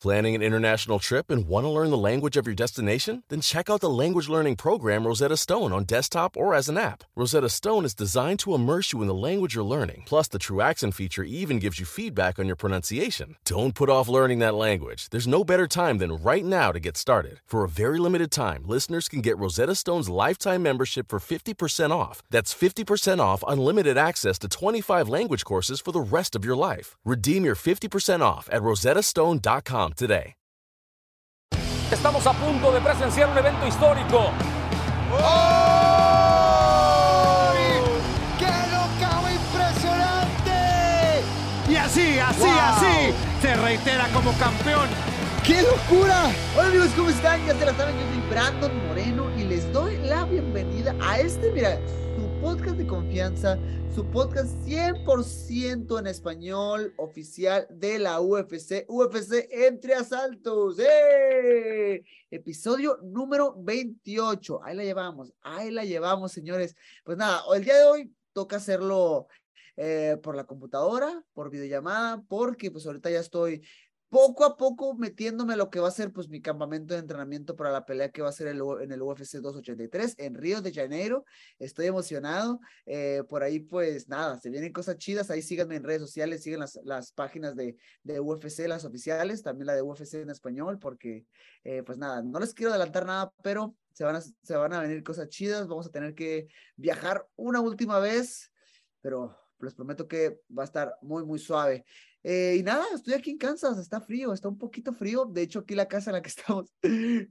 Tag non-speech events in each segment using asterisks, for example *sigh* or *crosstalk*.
Planning an international trip and want to learn the language of your destination? Then check out the language learning program Rosetta Stone on desktop or as an app. Rosetta Stone is designed to immerse you in the language you're learning. Plus, the True Accent feature even gives you feedback on your pronunciation. Don't put off learning that language. There's no better time than right now to get started. For a very limited time, listeners can get Rosetta Stone's lifetime membership for 50% off. That's 50% off unlimited access to 25 language courses for the rest of your life. Redeem your 50% off at rosettastone.com today. Estamos a punto de presenciar un evento histórico. ¡Qué locao impresionante! Y así, así, así, se reitera como campeón. ¡Qué locura! Hola amigos, ¿cómo están? Ya se la saben, yo soy Brandon Moreno y les doy la bienvenida a este, mira, podcast de confianza, su podcast 100% en español oficial de la UFC, UFC Entre Asaltos. ¡Eh! Episodio número 28. Ahí la llevamos, ahí la llevamos, señores. Pues nada, el día de hoy toca hacerlo eh, por la computadora, por videollamada, porque pues ahorita ya estoy poco a poco metiéndome a lo que va a ser pues mi campamento de entrenamiento para la pelea que va a ser en el UFC 283 en Río de Janeiro. Estoy emocionado. Eh, por ahí pues nada, se vienen cosas chidas. Ahí síganme en redes sociales, siguen las, las páginas de, de UFC, las oficiales, también la de UFC en español, porque eh, pues nada, no les quiero adelantar nada, pero se van, a, se van a venir cosas chidas. Vamos a tener que viajar una última vez, pero les prometo que va a estar muy, muy suave. Eh, y nada, estoy aquí en Kansas, está frío, está un poquito frío. De hecho, aquí la casa en la que *laughs* estamos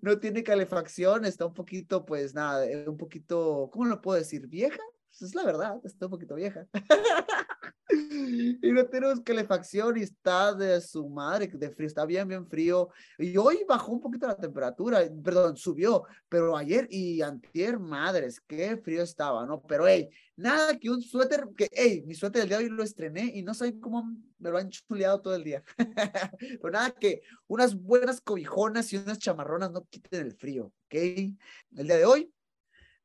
no tiene calefacción, está un poquito, pues nada, un poquito, ¿cómo lo puedo decir? ¿Vieja? Pues es la verdad, está un poquito vieja. *laughs* *laughs* y no tenemos calefacción y está de su madre, de frío, está bien, bien frío. Y hoy bajó un poquito la temperatura, perdón, subió, pero ayer y antier, madres, qué frío estaba, ¿no? Pero, hey, nada que un suéter, que, hey, mi suéter del día de hoy lo estrené y no saben cómo me lo han chuleado todo el día. *laughs* pero nada que unas buenas cobijonas y unas chamarronas no quiten el frío, ¿ok? El día de hoy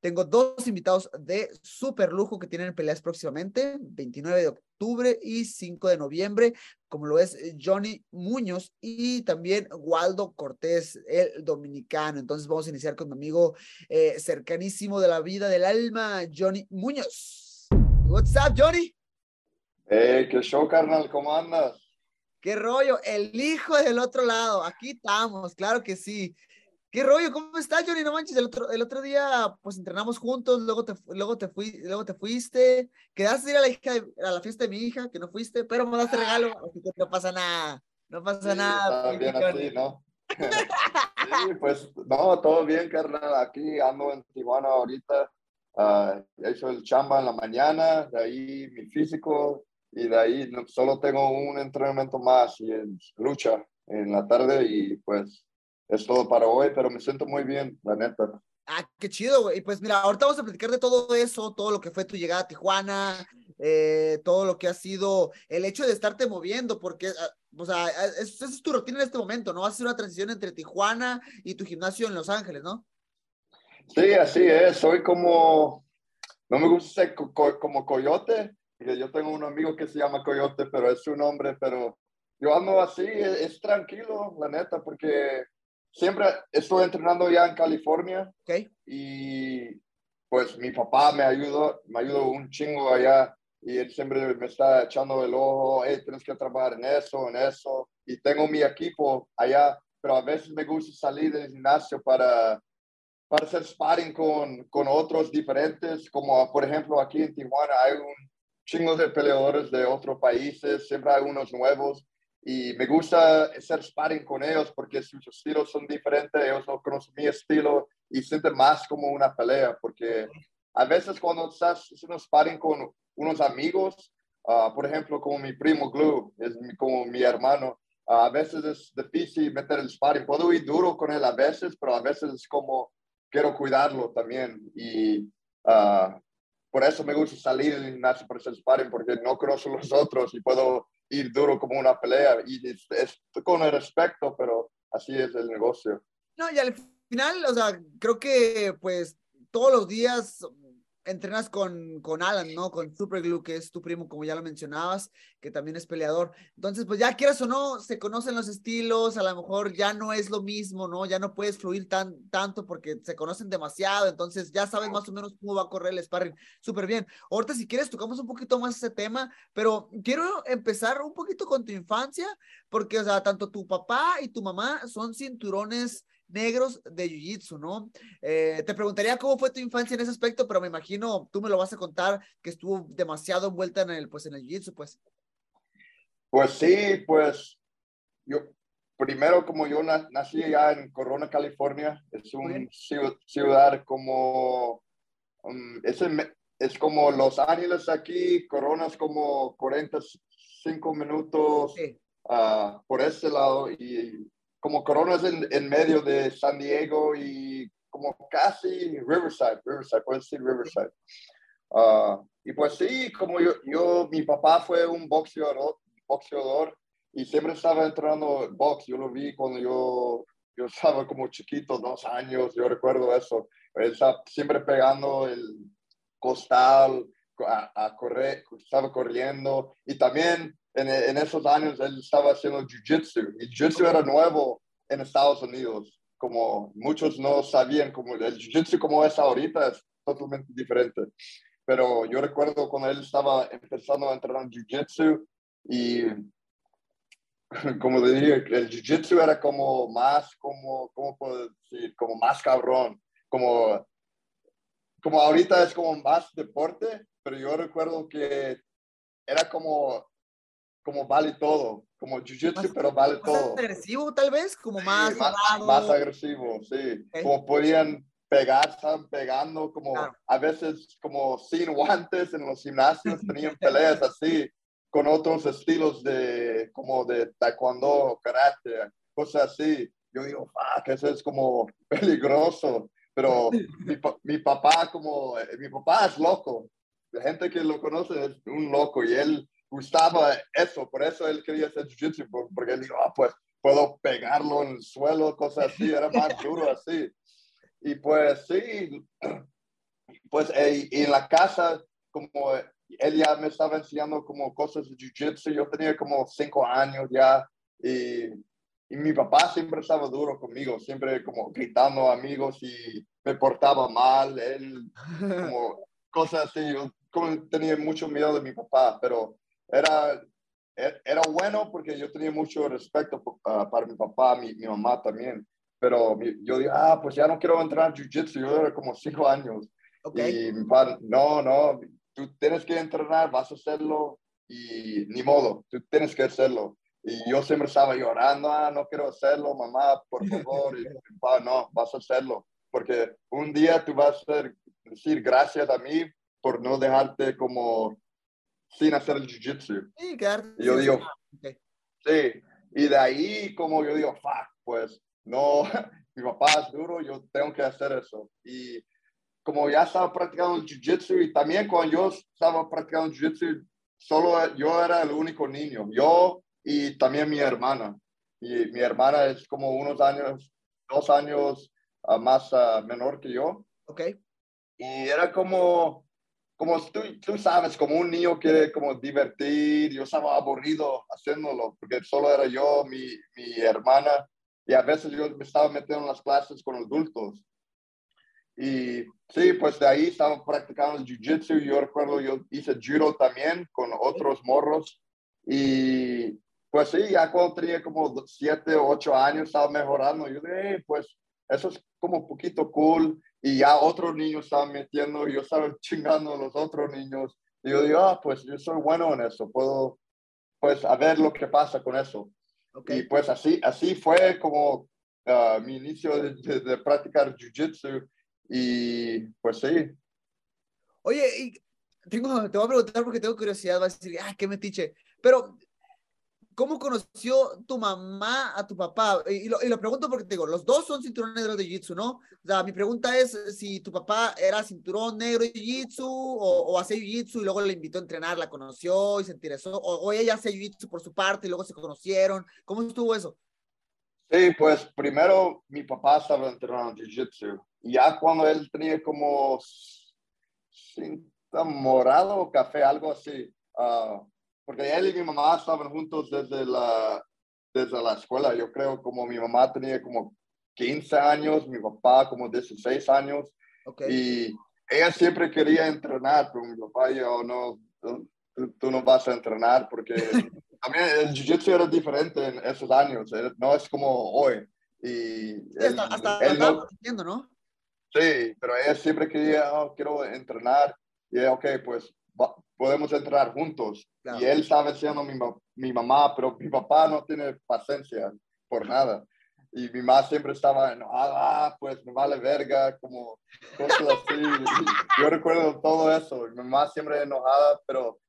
tengo dos invitados de super lujo que tienen peleas próximamente, 29 de octubre y 5 de noviembre, como lo es Johnny Muñoz y también Waldo Cortés, el dominicano. Entonces vamos a iniciar con mi amigo eh, cercanísimo de la vida del alma, Johnny Muñoz. What's up, Johnny? Hey, qué show, carnal, ¿cómo andas? ¿Qué rollo? El hijo del otro lado. Aquí estamos, claro que sí. ¿Qué rollo? ¿Cómo estás, Johnny? No manches, el otro, el otro día pues entrenamos juntos, luego te, luego te, fui, luego te fuiste, quedaste a ir a la, hija de- a la fiesta de mi hija, que no fuiste, pero me daste regalo, así que no pasa nada, no pasa Sí, nada. bien así, ¿no? *laughs* sí, pues, no, todo bien, carnal. Aquí ando en Tijuana ahorita. Ah, he hecho el chamba en la mañana, de ahí mi físico, y de ahí solo tengo un entrenamiento más y es lucha en la tarde, y pues es todo para hoy, pero me siento muy bien, la neta. Ah, qué chido, güey. Pues mira, ahorita vamos a platicar de todo eso, todo lo que fue tu llegada a Tijuana, eh, todo lo que ha sido el hecho de estarte moviendo, porque, ah, o sea, ah, es- esa es tu rutina en este momento, ¿no? Hacer una transición entre Tijuana y tu gimnasio en Los Ángeles, ¿no? Sí, así es. Soy como, no me gusta ser co- co- como coyote, porque yo tengo un amigo que se llama coyote, pero es su nombre, pero yo ando así, es, es tranquilo, la neta, porque siempre estoy entrenando ya en California y pues mi papá me ayudó, me ayudó un chingo allá y él siempre me está echando el ojo, hey, tienes que trabajar en eso, en eso, y tengo mi equipo allá, pero a veces me gusta salir del gimnasio para para hacer sparring con, con otros diferentes, como por ejemplo aquí en Tijuana hay un chingo de peleadores de otros países, siempre hay unos nuevos y me gusta hacer sparring con ellos porque sus estilos son diferentes, ellos no conocen mi estilo y sienten más como una pelea porque a veces cuando estás haciendo sparring con unos amigos, ah, por ejemplo como mi primo Glue, es como mi hermano, a veces es difícil meter el sparring. Puedo ir duro con él a veces, pero a veces es como quiero cuidarlo también. Y ah, por eso me gusta salir del gimnasio para hacer sparring, porque no conozco los otros y puedo ir duro como una pelea. Y es, es con el respeto, pero así es el negocio. No, y al final, o sea, creo que pues todos los días entrenas con, con Alan, ¿no? Con Superglue, que es tu primo, como ya lo mencionabas, que también es peleador. Entonces, pues ya quieras o no, se conocen los estilos, a lo mejor ya no es lo mismo, ¿no? Ya no puedes fluir tan, tanto porque se conocen demasiado, entonces ya sabes más o menos cómo va a correr el sparring. Súper bien. Ahorita, si quieres, tocamos un poquito más ese tema, pero quiero empezar un poquito con tu infancia, porque, o sea, tanto tu papá y tu mamá son cinturones negros de Jiu-Jitsu, ¿no? Eh, te preguntaría cómo fue tu infancia en ese aspecto, pero me imagino tú me lo vas a contar que estuvo demasiado envuelta en el, pues, en el Jiu-Jitsu, pues. Pues sí, pues yo, primero como yo nací allá en Corona, California, es una ciudad como, um, es, es, como Los Ángeles aquí, Corona es como 45 minutos uh, por ese lado y como Corona es en, medio de San Diego y como casi Riverside, Riverside, puedes decir Riverside. Uh, y pues sí, como yo, yo, mi papá fue un boxeador, boxeador y siempre estaba entrenando box. Yo lo vi cuando yo, yo estaba como chiquito, dos años, yo recuerdo eso. Él estaba siempre pegando el costal, a, a correr, estaba corriendo y también en, esos años él estaba haciendo jiu-jitsu. Y jiu-jitsu era nuevo en Estados Unidos. Como muchos no sabían, como el jiu-jitsu como es ahorita es totalmente diferente. Pero yo recuerdo cuando él estaba empezando a entrenar jiu-jitsu y *laughs* como le dije, el jiu-jitsu era como más, como, ¿cómo puedo decir? Como más cabrón. Como, como ahorita es como más deporte, pero yo recuerdo que era como como vale todo, como jiu-jitsu, pero vale todo. Más agresivo, tal vez, como más. más, agresivo, sí. Como podían pegar, estaban pegando, como a veces, como sin guantes en los gimnasios, *laughs* tenían peleas así, con otros estilos de, como de taekwondo, karate, cosas así. Yo digo, que eso es como *laughs* peligroso. Pero *laughs* mi, mi papá, como, eh, mi papá es loco. La gente que lo conoce es un loco y él gustaba eso, por eso él quería hacer jiu-jitsu, porque él dijo, ah, pues puedo pegarlo en el suelo, cosas así, era más *laughs* duro así. Y pues sí, pues y en la casa, como él ya me estaba enseñando como cosas de jiu-jitsu, yo tenía como cinco años ya, y, y, mi papá siempre estaba duro conmigo, siempre como gritando amigos y me portaba mal, él *laughs* como cosas así, yo como tenía mucho miedo de mi papá, pero era, e, era bueno porque yo tenía mucho respeto ah, para mi papá, mi, mi, mamá también. Pero yo dije, ah, pues ya no quiero entrar en Jiu-Jitsu. Yo era como cinco años. Y mi papá, no, no, tú tienes que entrenar, vas a hacerlo y ni modo, tú tienes que hacerlo. Y yo siempre estaba llorando, ah, no quiero hacerlo, mamá, por favor. Y mi papá, no, vas a hacerlo. Porque un día tú vas a decir gracias a mí por no dejarte como sin hacer el jiu-jitsu. Sí, y yo digo, sí, y de ahí como yo digo, fuck, pues no, *laughs* mi papá es duro, yo tengo que hacer eso. Y como ya estaba practicando el jiu-jitsu y también cuando yo estaba practicando jiu-jitsu, solo yo era el único niño, yo y también mi hermana. Y mi hermana es como unos años, dos años ah, más ah, menor que yo. Ok. Y era como, como tú, tú, sabes, como un niño quiere como divertir, yo estaba aburrido haciéndolo, porque solo era yo, mi, mi hermana, y a veces yo me estaba metiendo en las clases con adultos. Y sí, pues de ahí estaba practicando el jiu-jitsu, yo recuerdo, yo hice judo también con otros morros, y pues sí, ya cuando tenía como siete o ocho años estaba mejorando, yo dije, pues eso es como un poquito cool, y ya otros niños estaban metiendo, y yo estaba *laughs* chingando a los otros niños. Y yo digo, ah, pues yo soy bueno en eso, puedo, pues, a ver lo que pasa con eso. Y pues así, así fue como uh, mi inicio de, de, practicar jiu-jitsu. Y pues sí. Oye, y tengo, te voy a preguntar porque tengo curiosidad, vas a decir, ah, qué metiche. Pero ¿cómo conoció tu mamá a tu papá? Y lo, y lo pregunto porque te digo, los dos son cinturón negro de Jiu-Jitsu, ¿no? O sea, mi pregunta es si tu papá era cinturón negro de Jiu-Jitsu o, o hacía Jiu-Jitsu y luego le invitó a entrenar, la conoció y se interesó, o, o ella hace Jiu-Jitsu por su parte y luego se conocieron. ¿Cómo estuvo eso? Sí, pues primero mi papá estaba entrenando Jiu-Jitsu ya cuando él tenía como cinta morado o café, algo así, ah, porque él y mi mamá estaban juntos desde la, desde la escuela. Yo creo como mi mamá tenía como 15 años, mi papá como 16 años. Okay. Y ella siempre quería entrenar, pero mi papá yo no, tú, tú no vas a entrenar porque *laughs* también el jiu-jitsu era diferente en esos años, no es como hoy. Y sí, hasta, hasta él no, entiendo, ¿no? Sí, pero ella siempre quería, oh, quiero entrenar. Y ella, ok, pues va, podemos entrenar juntos. Claro. Y él estaba siendo mi, mi mamá, pero mi papá no tiene paciencia por nada. Y mi mamá siempre estaba enojada, ah, pues me vale verga, como cosas así. Yo recuerdo todo eso. Mi mamá siempre enojada, pero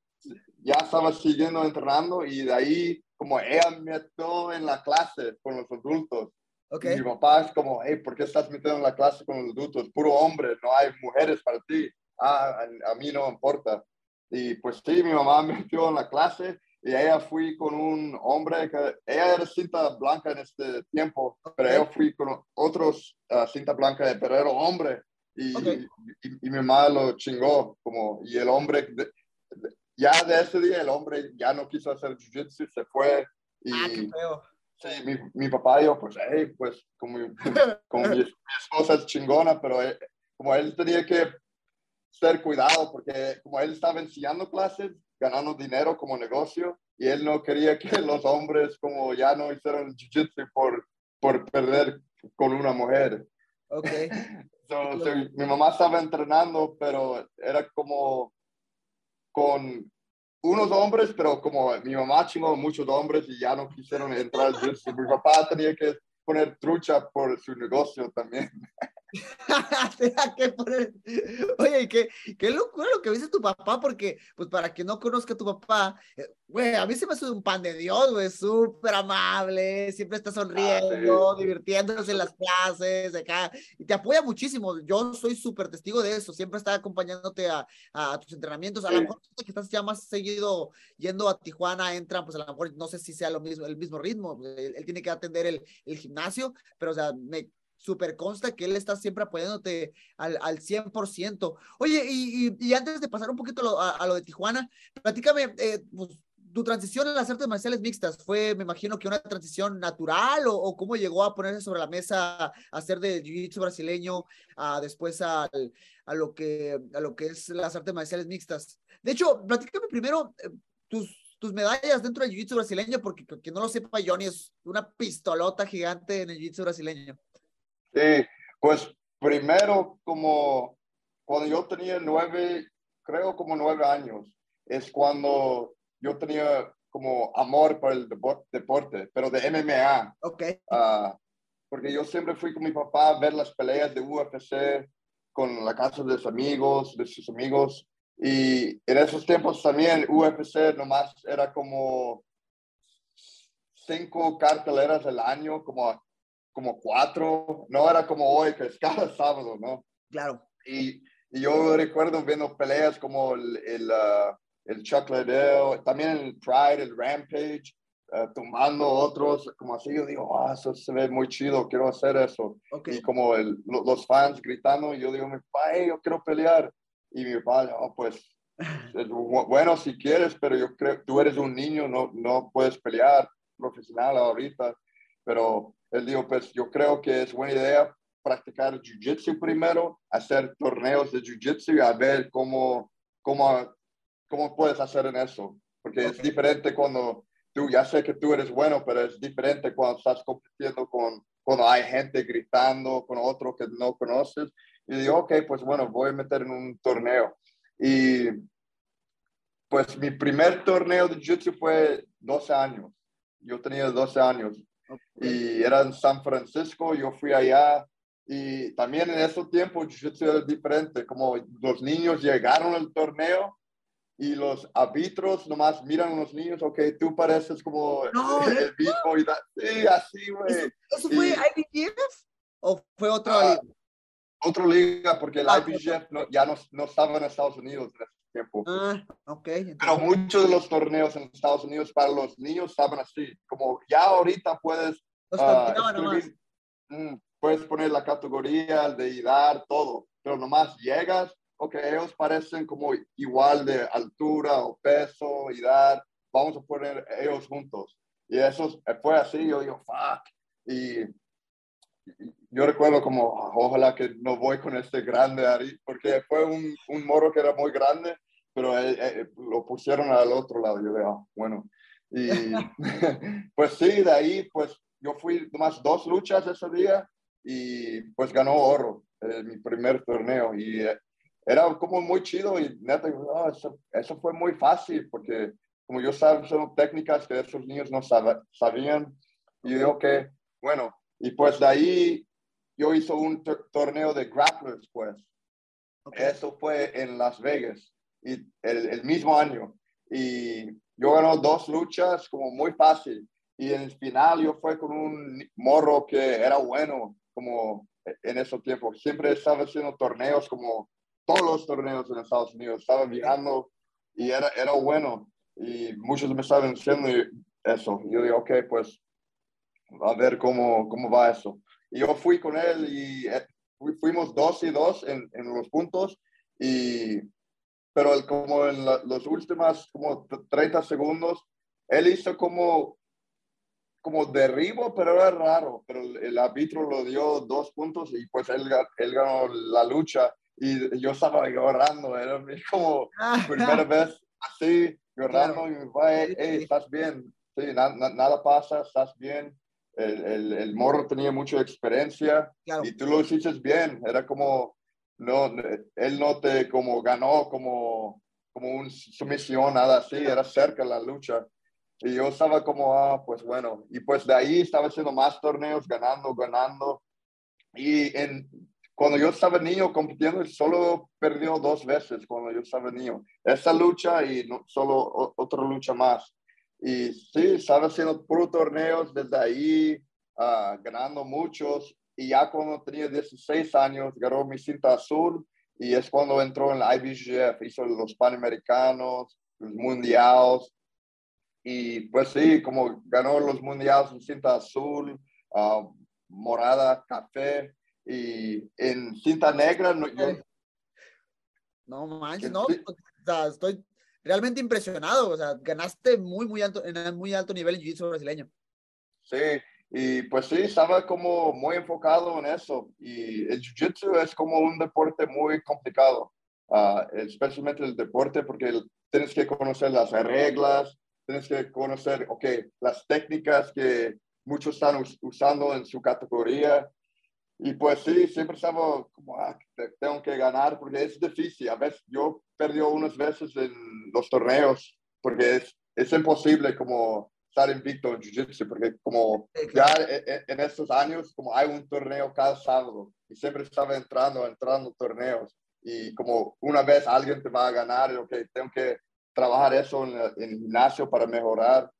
ya estaba siguiendo entrenando y de ahí, como ella me metió en la clase con los adultos. Okay. Y mi papá es como, hey, ¿por qué estás metido en la clase con los adultos? Puro hombre, no hay mujeres para ti. Ah, a, a mí no importa. Y pues sí, mi mamá me metió en la clase y ella fui con un hombre que ella era cinta blanca en este tiempo, pero yo fui con otros uh, cinta blanca, pero era hombre y, Okay. y, y mi mamá lo chingó como y el hombre de- de- ya de ese día el hombre ya no quiso hacer jiu-jitsu, se fue y Ah, qué feo. sí, mi, mi papá yo pues hey, pues como, *laughs* como mi, mi esposa es chingona, pero él- como él tenía que ser cuidado porque como él estaba enseñando clases, ganando dinero como negocio y él no quería que *laughs* los hombres como ya no hicieron jiu-jitsu por, por perder con una mujer. Ok. *laughs* So, so, mi mamá estaba entrenando, pero era como con unos hombres, pero como mi mamá chingó muchos hombres y ya no quisieron entrar al jiu-jitsu. Mi papá tenía que poner trucha por su negocio también. *laughs* *laughs* Oye, qué, qué locura lo que dice tu papá, porque, pues, para quien no conozca a tu papá, eh, güey, a mí se me hace un pan de Dios, güey, súper amable, siempre está sonriendo, divirtiéndose en las clases, acá, y te apoya muchísimo. Yo soy súper testigo de eso, siempre está acompañándote a, a tus entrenamientos. A lo Sí. mejor tú que estás ya más seguido yendo a Tijuana, entran, pues a lo mejor no sé si sea lo mismo, el mismo ritmo, él, él tiene que atender el, el gimnasio, pero, o sea, me super consta que él está siempre apoyándote al, al 100%. Oye, y, y, y antes de pasar un poquito a lo, a, a lo de Tijuana, platícame, eh, pues, tu transición a las artes marciales mixtas fue, me imagino que una transición natural o, o cómo llegó a ponerse sobre la mesa a hacer de jiu-jitsu brasileño a después a, a, lo que, a lo que es las artes marciales mixtas. De hecho, platícame primero eh, tus, tus medallas dentro del jiu-jitsu brasileño, porque que no lo sepa Johnny, es una pistolota gigante en el jiu-jitsu brasileño. Sí, pues primero como cuando yo tenía nueve, creo como nueve años, es cuando yo tenía como amor por el deporte, pero de MMA. Ok. Uh, porque yo siempre fui con mi papá a ver las peleas de UFC con la casa de sus amigos, de sus amigos. Y en esos tiempos también UFC nomás era como cinco carteleras al año, como como cuatro, no era como hoy, que es cada sábado, ¿no? Claro. Y, y yo recuerdo viendo peleas como el, el, uh, el Chuck Liddell, también el Pride, el Rampage, uh, tumbando otros, como así, yo digo, ah, eso se ve muy chido, quiero hacer eso. Okay. Y como el, los fans gritando, yo digo, mi papá, hey, yo quiero pelear. Y mi papá, oh, pues, *laughs* es bueno si quieres, pero yo creo, tú eres un niño, no, no puedes pelear profesional ahorita. Pero él dijo, pues yo creo que es buena idea practicar jiu-jitsu primero, hacer torneos de jiu-jitsu y a ver cómo, cómo, cómo puedes hacer en eso. Porque okay. es diferente cuando tú, ya sé que tú eres bueno, pero es diferente cuando estás compitiendo con, cuando hay gente gritando con otro que no conoces. Y digo, ok, pues bueno, voy a meter en un torneo. Y pues mi primer torneo de jiu-jitsu fue 12 años. Yo tenía 12 años y era en San Francisco, yo fui allá y también en ese tiempo jiu-jitsu era diferente, como los niños llegaron al torneo y los árbitros nomás miran a los niños, ok, tú pareces como No, el mismo y da- sí, así, güey. ¿Eso, eso fue IBGF o fue otra liga? Otra liga, porque el Ah, IBGF no- ya no, no estaba en Estados Unidos en ese tiempo. Ah, ok. Pero entonces- muchos de los torneos en Estados Unidos para los niños estaban así, como ya ahorita puedes, mm, puedes poner la categoría, de edad, todo, pero nomás llegas, ok, ellos parecen como igual de altura o peso, edad, vamos a poner ellos juntos. Y eso fue así, yo digo, fuck. Y yo recuerdo como, "Ah, ojalá que no voy con este grande ahí, porque fue un, un moro que era muy grande, pero él- él- lo pusieron al otro lado. Yo digo, "Ah, bueno. Y *laughs* *laughs* pues sí, de ahí, pues yo fui nomás dos luchas ese día y pues ganó oro, eh, mi primer torneo. Y eh, era como muy chido y neta, "Ah, eso, eso fue muy fácil porque como yo sabía, son técnicas que esos niños no sab- sabían. Y yo que, bueno, y pues de ahí yo hice un tor- torneo de grapplers, pues. Ok. Eso fue en Las Vegas, y el, el mismo año. Y yo gané dos luchas como muy fácil. Y en el final yo fue con un morro que era bueno, como en esos tiempos. Siempre estaba haciendo torneos, como todos los torneos en Estados Unidos. Estaba viajando y era, era bueno. Y muchos me estaban diciendo eso. Yo digo, ok, pues a ver cómo, cómo va eso. Y yo fui con él y eh, fu- fuimos dos y dos en, en los puntos, y, pero el- como en la- los últimos como t- 30 segundos, él hizo como, como derribo, pero era raro, pero el, el árbitro lo dio dos puntos y pues él, él ganó la lucha y yo estaba llorando, era mi- como Ah, primera vez así, llorando, Claro. y mi papá, hey, estás bien, sí, na- na- nada pasa, estás bien. El, el, el morro tenía mucha experiencia Claro. y tú lo hiciste bien, era como, no, él no te como ganó como, como una sumisión, nada así, era cerca la lucha. Y yo estaba como, ah, pues bueno, y pues de ahí estaba haciendo más torneos, ganando, ganando. Y en, cuando yo estaba niño compitiendo, solo perdió dos veces cuando yo estaba niño. Esa lucha y no, solo o- otra lucha más. Y sí, estaba haciendo puros torneos desde ahí, ah, ganando muchos. Y ya cuando tenía 16 años, ganó mi cinta azul. Y es cuando entró en la IBGF, hizo los Panamericanos, los Mundiales. Y pues sí, como ganó los Mundiales en cinta azul, ah, morada, café. Y en cinta negra, no, yo, No manches, no. O sea, estoy realmente impresionado. O sea, ganaste muy, muy alto, en muy alto nivel en jiu-jitsu brasileño. Sí, y pues sí, estaba como muy enfocado en eso. Y el jiu-jitsu es como un deporte muy complicado, ah, especialmente el deporte, porque tienes que conocer las reglas, tienes que conocer, ok, las técnicas que muchos están us- usando en su categoría. Y pues sí, siempre estaba como, ah, te- tengo que ganar, porque es difícil. A veces yo perdí unas veces en los torneos, porque es, es imposible como estar invicto en Jiu-Jitsu, porque como ya e- e- en estos años, como hay un torneo cada sábado, y siempre estaba entrando, entrando torneos, y como una vez alguien te va a ganar, y, ok, tengo que trabajar eso en, el- en el gimnasio para mejorar.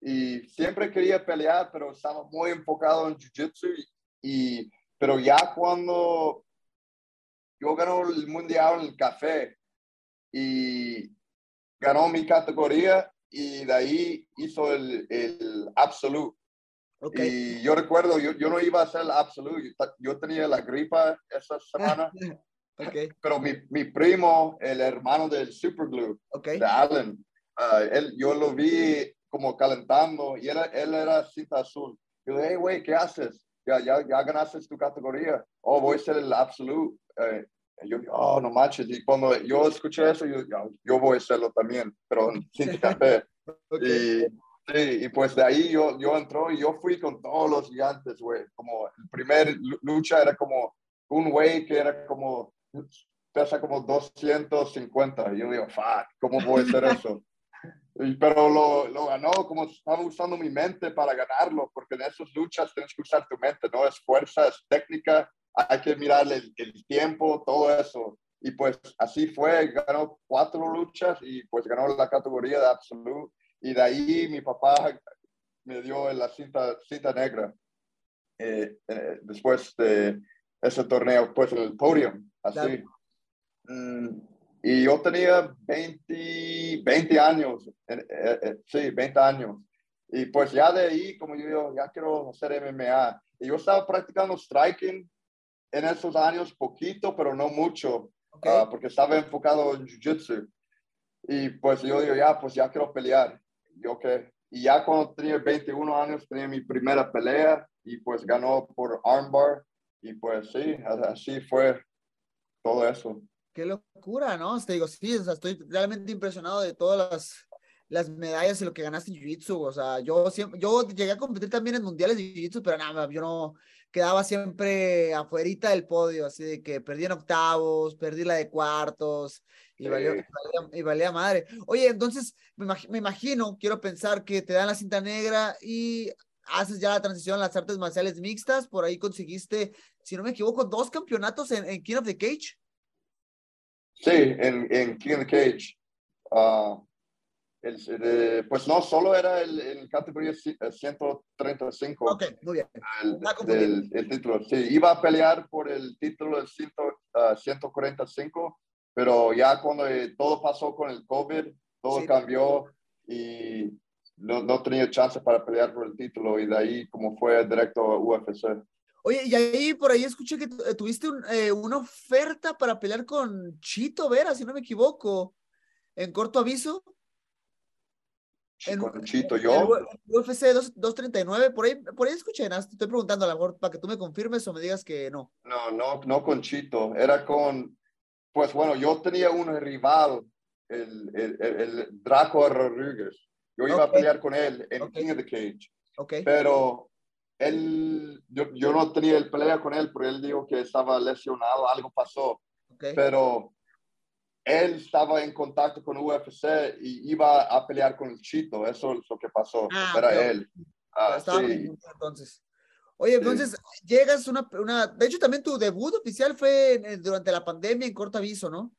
Y siempre quería pelear, pero estaba muy enfocado en Jiu-Jitsu, y, y- pero ya cuando yo ganó el mundial en el café y ganó mi categoría y de ahí hizo el, el absolute. Y yo recuerdo, yo, yo no iba a hacer el absolute, yo, tenía la gripa esa semana, *laughs* pero mi, mi primo, el hermano del Superglue, ok. de Allen, ah, él, yo lo vi como calentando y era, él era cinta azul. Yo le dije, hey, güey, ¿qué haces? Ya, ya, ya ganaste tu categoría. Oh, voy a ser el absolute. Eh, yo, oh, no manches. Y cuando yo escuché eso, yo, yo, voy a hacerlo también, pero sin *laughs* café. ok. Y, sí, y pues de ahí yo, yo entró y yo fui con todos los gigantes, güey. Como el primer lu- lucha era como un güey que era como, pesa como 250. Y yo digo, fuck, ¿cómo voy a hacer *laughs* eso? Pero lo, lo ganó como estaba usando mi mente para ganarlo, porque en esas luchas tienes que usar tu mente, no es fuerza, es técnica, hay que mirar el, el tiempo, todo eso. y pues así fue, ganó cuatro luchas y pues ganó la categoría de absoluto. Y de ahí mi papá me dio la cinta, cinta negra eh, eh, después de ese torneo, pues el podio, así. Mm, y yo tenía 20, 20 años, eh, sí, 20 años. Y pues ya de ahí, como yo digo, ya quiero hacer MMA. Y yo estaba practicando striking en esos años, poquito, pero no mucho, ah, porque estaba enfocado en jiu-jitsu. Y pues yo digo, ya, pues ya quiero pelear. Yo que, y ya cuando tenía 21 años, tenía mi primera pelea y pues ganó por armbar. Y pues sí, así fue todo eso. Qué locura, ¿no? Te digo, sí, o sea, estoy realmente impresionado de todas las, las medallas y lo que ganaste en Jiu-Jitsu. O sea, yo siempre, yo llegué a competir también en mundiales de Jiu-Jitsu, pero nada, yo no quedaba siempre afuerita del podio, así de que perdí en octavos, perdí la de cuartos y, valió, y, valía, madre. Oye, entonces me, imagino, quiero pensar que te dan la cinta negra y haces ya la transición a las artes marciales mixtas, por ahí conseguiste, si no me equivoco, dos campeonatos en, King of the Cage. Sí, en, en King of the Cage. Uh, el, pues no, solo era el, el categoría 135. Ok, muy bien. El, el, título. Sí, iba a pelear por el título del 145, ah, pero ya cuando eh, todo pasó con el COVID, todo cambió y no, no, tenía chance para pelear por el título y de ahí como fue directo a UFC. Oye, y ahí por ahí escuché que tuviste eh, una oferta para pelear con Chito Vera, si no me equivoco, en corto aviso. En, Chito, yo. UFC 239, por ahí, por ahí escuché, te estoy preguntando a lo mejor para que tú me confirmes o me digas que no. No, no, no con Chito, era con, pues bueno, yo tenía un rival, el, el, el, Draco Rodríguez. Yo iba a pelear con él en King of the Cage. Okay. Pero él, yo, yo no tenía el pelea con él porque él dijo que estaba lesionado, algo pasó. Pero él estaba en contacto con UFC y iba a pelear con el Chito. Eso es lo que pasó. Ah, Era él. Ah, sí. entonces. Oye, entonces llegas una, una, de hecho también tu debut oficial fue durante la pandemia en corto aviso, ¿no?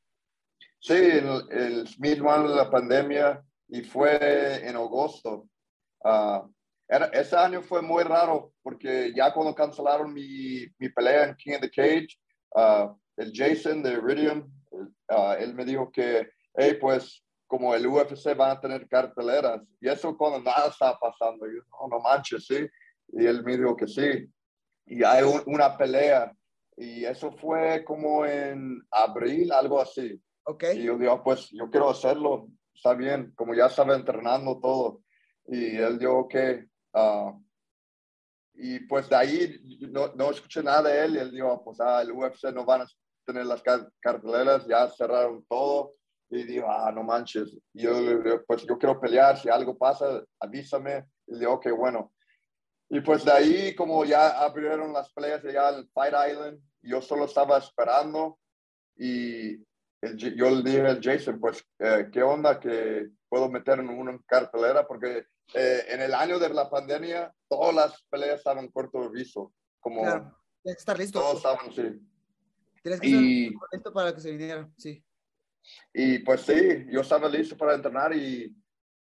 Sí, el, el mismo año de la pandemia y fue en agosto. Uh, era, ese año fue muy raro porque ya cuando cancelaron mi, mi pelea en King of the Cage, uh, el Jason de Iridium, uh, él me dijo que, hey, pues como el UFC van a tener carteleras. Y eso cuando nada estaba pasando. yo, no, no manches, sí. Y él me dijo que sí. Y hay una pelea. Y eso fue como en abril, algo así. Okay. Y yo digo, pues yo quiero hacerlo. Está bien, como ya estaba entrenando todo. Y él dijo que... Uh, y pues de ahí no, no, escuché nada de él. Y él dijo, pues ah, el UFC no van a tener las carteleras, ya cerraron todo. Y digo, ah, no manches. Y yo pues yo quiero pelear, si algo pasa, avísame. Y digo, ok, bueno. Y pues de ahí, como ya abrieron las peleas allá en Fight Island, yo solo estaba esperando. Y yo le dije al Jason, pues, eh, ¿qué onda que puedo meter en una cartelera? Porque eh, en el año de la pandemia, todas las peleas estaban corto de viso. Como claro, estar listo. Todos estaban, sí. Tienes que y, estar listo para que se viniera, sí. Y pues sí, yo estaba listo para entrenar y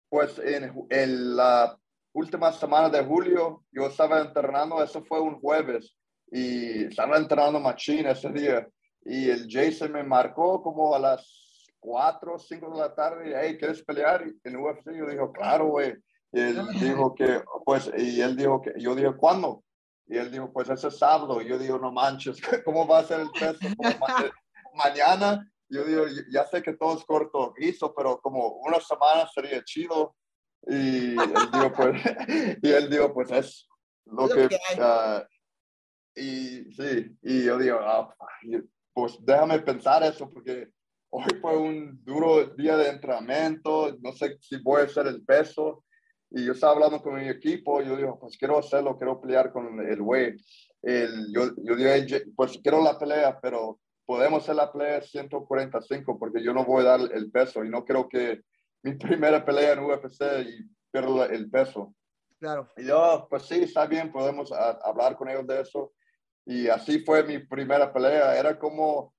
pues en, en, la última semana de julio yo estaba entrenando, eso fue un jueves y estaba entrenando machine ese día y el Jason me marcó como a las 4 o 5 de la tarde, hey, ¿quieres pelear en UFC? Yo digo, claro, güey. Y él dijo que, pues, y él dijo que, yo dije, ¿cuándo? Y él dijo, pues ese sábado. Y yo digo, no manches, *laughs* ¿cómo va a ser el peso? *laughs* mañana, yo digo, ya sé que todo es corto hizo, pero como una semana sería chido. Y él dijo, *laughs* pues, y él dijo, pues es lo que... Uh, y sí, y yo digo, ah, pues déjame pensar eso porque hoy fue un duro día de entrenamiento, no sé si voy a hacer el peso. Y yo estaba hablando con mi equipo, yo digo, pues quiero hacerlo, quiero pelear con el güey. El, yo, yo dije, pues quiero la pelea, pero podemos hacer la pelea 145 porque yo no voy a dar el peso y no creo que mi primera pelea en UFC y pierda el peso. Claro. Y yo, pues sí, está bien, podemos hablar con ellos de eso. Y así fue mi primera pelea. Era como,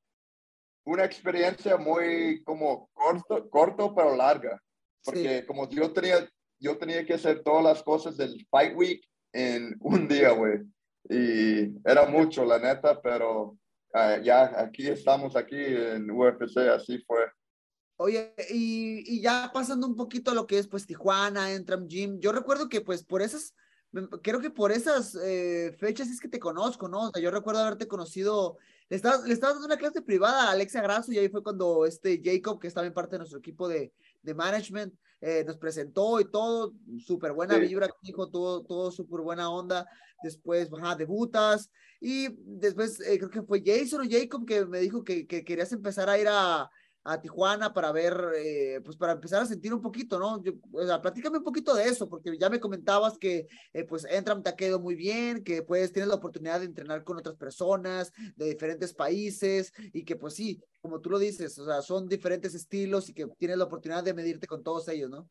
una experiencia muy como corto, corto pero larga, porque como yo tenía, yo tenía que hacer todas las cosas del Fight Week en un día, güey. Y era mucho, la neta, pero ah, ya aquí estamos aquí en UFC, así fue. Oye, y, y, ya pasando un poquito a lo que es pues Tijuana, Entram Gym, yo recuerdo que pues por esas, creo que por esas eh, fechas es que te conozco, ¿no? O sea, yo recuerdo haberte conocido, le estabas, le estabas dando una clase privada a Alexia Grasso y ahí fue cuando este Jacob, que estaba en parte de nuestro equipo de, de management, eh, nos presentó y todo, súper buena vibra, dijo, todo, todo súper buena onda. Después, ajá, debutas y después eh, creo que fue Jason o Jacob que me dijo que, que querías empezar a ir a a Tijuana para ver, eh, pues para empezar a sentir un poquito, ¿no? Yo, o sea, platícame un poquito de eso, porque ya me comentabas que eh, pues Entram te ha quedado muy bien, que puedes tienes la oportunidad de entrenar con otras personas de diferentes países y que pues sí, como tú lo dices, o sea, son diferentes estilos y que tienes la oportunidad de medirte con todos ellos, ¿no?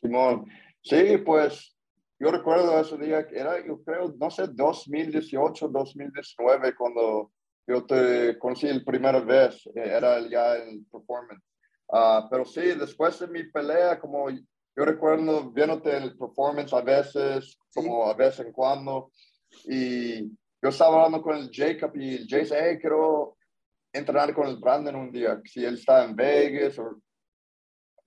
Simón, sí, pues yo recuerdo ese día era, yo creo, no sé, 2018, 2019, cuando yo te conocí la primera vez, eh, era ya el performance. Uh, pero sí, después de mi pelea, como yo recuerdo viéndote el performance a veces, como a vez en cuando, y yo estaba hablando con el Jacob y el Jay dice, hey, quiero entrenar con el Brandon un día, si él está en Vegas o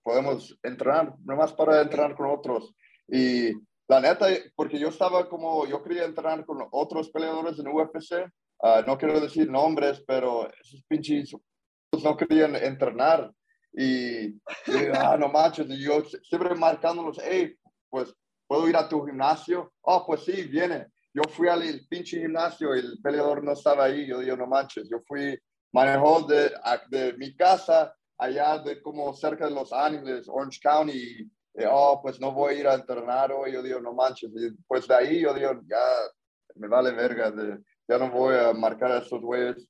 podemos entrenar, nomás para entrenar con otros. Y la neta, porque yo estaba como, yo quería entrenar con otros peleadores en UFC, Ah, no quiero decir nombres, pero esos pinches no querían entrenar. Y, ah, no manches, y yo siempre marcándolos, hey, pues, ¿puedo ir a tu gimnasio? Oh, pues sí, viene. Yo fui al pinche gimnasio y el peleador no estaba ahí. Yo digo, no manches, yo fui, manejó de, de mi casa allá de como cerca de Los Ángeles, Orange County, y, oh, pues no voy a ir a entrenar hoy. Yo digo, no manches. Y pues de ahí yo digo, ya me vale verga. De, ya no voy a marcar a estos güeyes.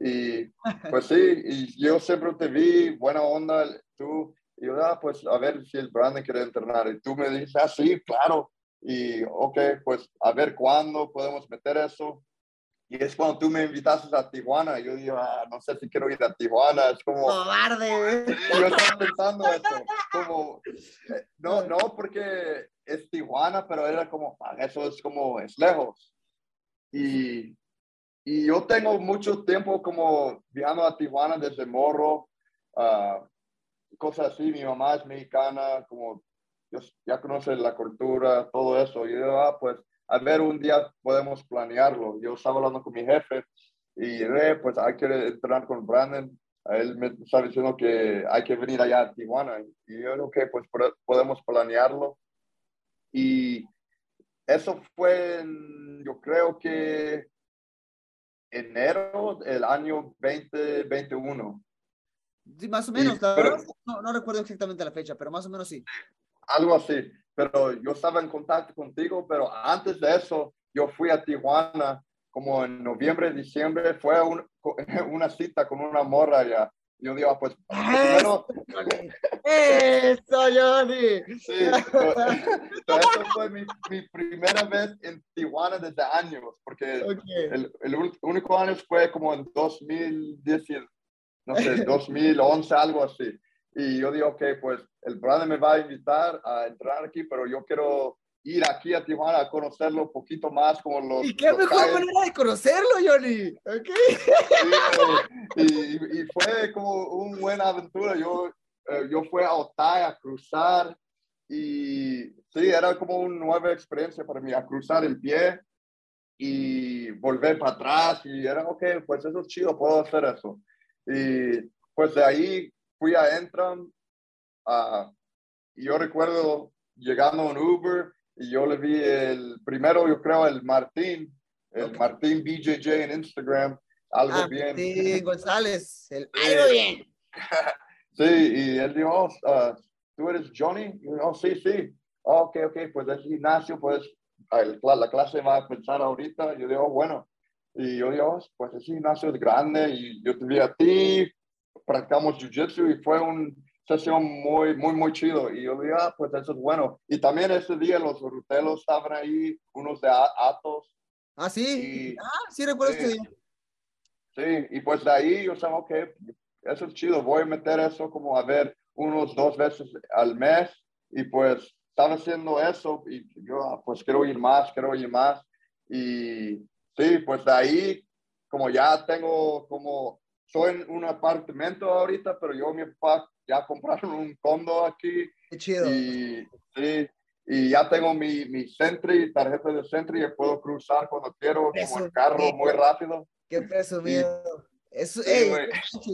Y *laughs* pues sí, y yo siempre te vi, buena onda, tú, y yo, ah, pues a ver si el Brandon quiere entrenar. Y tú me dices, ah, sí, claro. Y ok, pues a ver cuándo podemos meter eso. Y es cuando tú me invitaste a Tijuana. Yo digo, ah, no sé si quiero ir a Tijuana. Es como. ¡Cobarde! Yo estaba pensando eso. Como, eh, no, no porque es Tijuana, pero era como, ah, eso es como, es lejos. Y, y yo tengo mucho tiempo como viajando a Tijuana desde morro, uh, cosas así. Mi mamá es mexicana, como ya conoce la cultura, todo eso. Y yo, ah, pues, a ver, un día podemos planearlo. Yo estaba hablando con mi jefe y eh, pues hay que entrenar con Brandon. Él me está diciendo que hay que venir allá a Tijuana. Y yo, ok, pues podemos planearlo. Y eso fue, yo creo que enero del año 2021. Sí, más o menos, no, no, recuerdo exactamente la fecha, pero más o menos sí. Algo así, pero yo estaba en contacto contigo, pero antes de eso, yo fui a Tijuana como en noviembre, diciembre, fue *laughs* una cita con una morra ya yo digo, ah, pues, primero... ¡Eso, Johnny! Sí, eso fue mi, mi, primera vez en Tijuana desde años, porque el, el, único año fue como en 2010, no sé, *laughs* 2011, algo así. Y yo digo, ok, pues el brother me va a invitar a entrar aquí, pero yo quiero ir aquí a Tijuana a conocerlo un poquito más como los... ¿Y qué mejor manera de conocerlo, Johnny? Okay. y, y, fue como una buena aventura. Yo, eh, yo fui a Otay a cruzar y sí, era como una nueva experiencia para mí, a cruzar el pie y volver para atrás y era, ok, pues eso es chido, puedo hacer eso. Y pues de ahí fui a Entram uh, y yo recuerdo llegando en Uber y yo le vi el primero, yo creo, el Martín, el Martín BJJ en Instagram, algo ah, bien. Martín González, el, algo bien. *laughs* sí, y él dijo, oh, uh, ¿tú eres Johnny? Y yo, oh, sí, sí. Oh, ok, ok, pues el gimnasio, pues la clase va a empezar ahorita. Y yo digo, oh, bueno. Y yo digo, pues el gimnasio es grande y yo te vi a ti, practicamos jiu-jitsu y fue un sesión muy, muy, muy chido. Y yo dije, ah, pues eso es bueno. Y también ese día los rutelos estaban ahí, unos de Atos. Ah, sí. ah, sí, recuerdo sí. este día. sí, y pues de ahí yo sabía, ok, eso es chido, voy a meter eso como a ver unos dos veces al mes y pues estaba haciendo eso y yo ah, pues quiero ir más, quiero ir más y sí, pues de ahí como ya tengo como, soy en un apartamento ahorita, pero yo y mi papá ya compraron un condo aquí. Qué chido. Y, sí, y ya tengo mi, mi Sentry, tarjeta de Sentry, y puedo cruzar cuando quiero, como el carro muy rápido. Qué presumido. Eso, Sí, ey,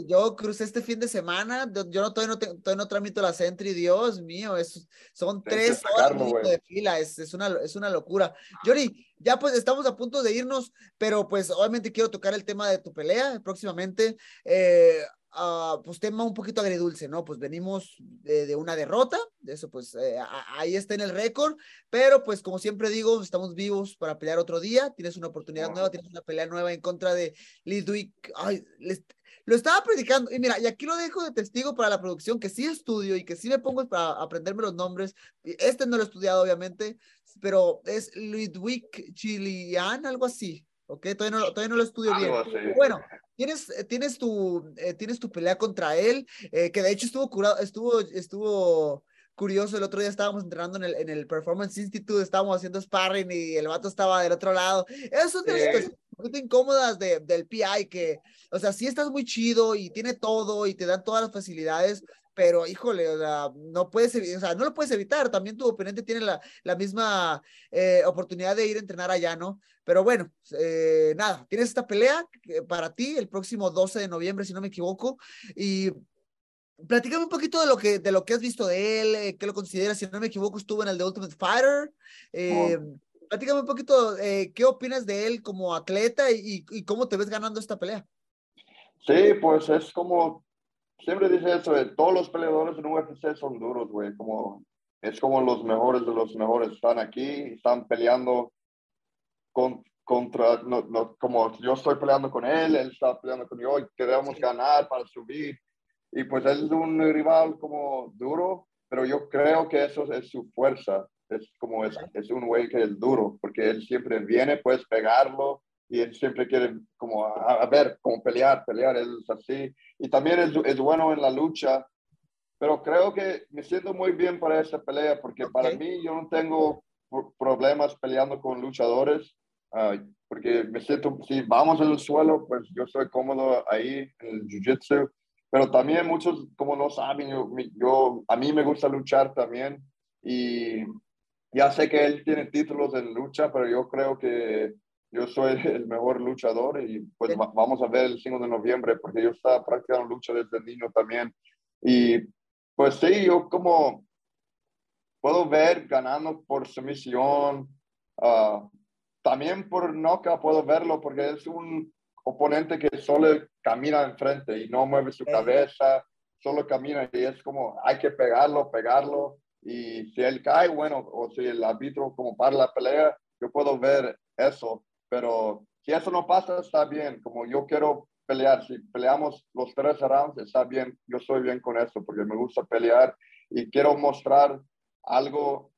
yo crucé este fin de semana, yo, no, todavía, no, te- todavía no tramito la Sentry, Dios mío, es, son tres horas sacarlo, güey. de fila, es, es, una, es una locura. Johnny, ya pues estamos a punto de irnos, pero pues obviamente quiero tocar el tema de tu pelea próximamente. Eh, ah, pues tema un poquito agridulce, ¿no? Pues venimos de, de una derrota, de eso pues eh, a- ahí está en el récord, pero pues como siempre digo, estamos vivos para pelear otro día, tienes una oportunidad nueva, tienes una pelea nueva en contra de Lidwick. Ay, les- lo estaba predicando, y mira, y aquí lo dejo de testigo para la producción, que sí estudio y que sí me pongo para aprenderme los nombres. Este no lo he estudiado, obviamente, pero es Ludwig Chilian, algo así, ¿ok? Todavía no, lo- todavía no lo estudio bien. Bueno, tienes, eh, tienes, tu, eh, tienes tu pelea contra él, eh, que de hecho estuvo curado, estuvo, estuvo curioso. El otro día estábamos entrenando en el, en el Performance Institute, estábamos haciendo sparring y el vato estaba del otro lado. Esas son de las incómodas de, del PI, que, o sea, sí estás muy chido y tiene todo y te dan todas las facilidades. Pero, híjole, o sea, no puedes, o sea, no lo puedes evitar. También tu oponente tiene la, la misma eh, oportunidad de ir a entrenar allá, ¿no? Pero bueno, eh, nada, tienes esta pelea que- para ti el próximo 12 de noviembre, si no me equivoco, y platícame un poquito de lo que, de lo que has visto de él, eh, qué lo consideras, si no me equivoco, estuvo en el The Ultimate Fighter. eh, Platícame un poquito, eh, ¿qué opinas de él como atleta y, y cómo te ves ganando esta pelea? Sí, pues es como, siempre dice eso, de todos los peleadores en UFC son duros, güey, como, es como los mejores de los mejores están aquí, están peleando con, contra, no, no, como yo estoy peleando con él, él está peleando con yo y queremos ganar para subir, y pues él es un rival como duro, pero yo creo que eso es su fuerza, es como, es, es un güey que es duro, porque él siempre viene, puedes pegarlo, y él siempre quiere como a, a ver, como pelear, pelear, él es así. Y también es, es bueno en la lucha, pero creo que me siento muy bien para esta pelea, porque para Ok. mí yo no tengo pro- problemas peleando con luchadores, ah, porque me siento, si vamos en el suelo, pues yo estoy cómodo ahí en el jiu-jitsu, pero también muchos, como no saben, yo, yo, a mí me gusta luchar también, y ya sé que él tiene títulos en lucha, pero yo creo que yo soy *laughs* el mejor luchador y pues Sí. va- vamos a ver el 5 de noviembre porque yo estaba practicando lucha desde niño también. Y pues sí, yo como puedo ver ganando por sumisión, ah, también por knockout puedo verlo porque es un oponente que solo camina enfrente y no mueve su Ey. cabeza, solo camina y es como hay que pegarlo, pegarlo y si él cae, bueno, o si el árbitro como para la pelea, yo puedo ver eso, pero si eso no pasa, está bien, como yo quiero pelear, si peleamos los tres rounds, está bien, yo estoy bien con eso, porque me gusta pelear y quiero mostrar algo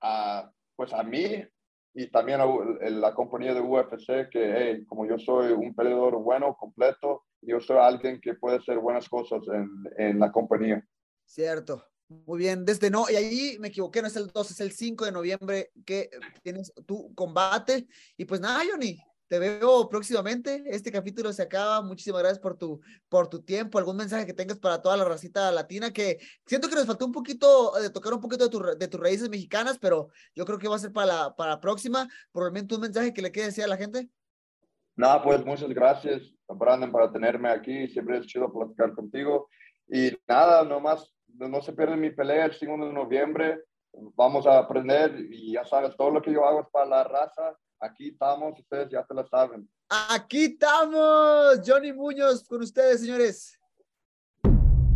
a, pues a mí y también a la compañía de UFC que, como yo soy un peleador bueno, completo, yo soy alguien que puede hacer buenas cosas en, en la compañía. Cierto. Muy bien, desde no, y ahí me equivoqué, no es el 2, es el 5 de noviembre que tienes tu combate. Y pues nada, Johnny, te veo próximamente. Este capítulo se acaba. Muchísimas gracias por tu, por tu tiempo. ¿Algún mensaje que tengas para toda la racita latina? Que siento que nos faltó un poquito de tocar un poquito de, tu de tus raíces mexicanas, pero yo creo que va a ser para la, para la próxima. Probablemente un mensaje que le quede decir a la gente. Nada, pues muchas gracias, Brandon, para tenerme aquí. Siempre es chido platicar contigo. Y nada, nomás, no, se pierden mi pelea el 5 de noviembre. Vamos a aprender y ya sabes, todo lo que yo hago es para la raza. Aquí estamos, ustedes ya te lo saben. Aquí estamos, Johnny Muñoz con ustedes, señores.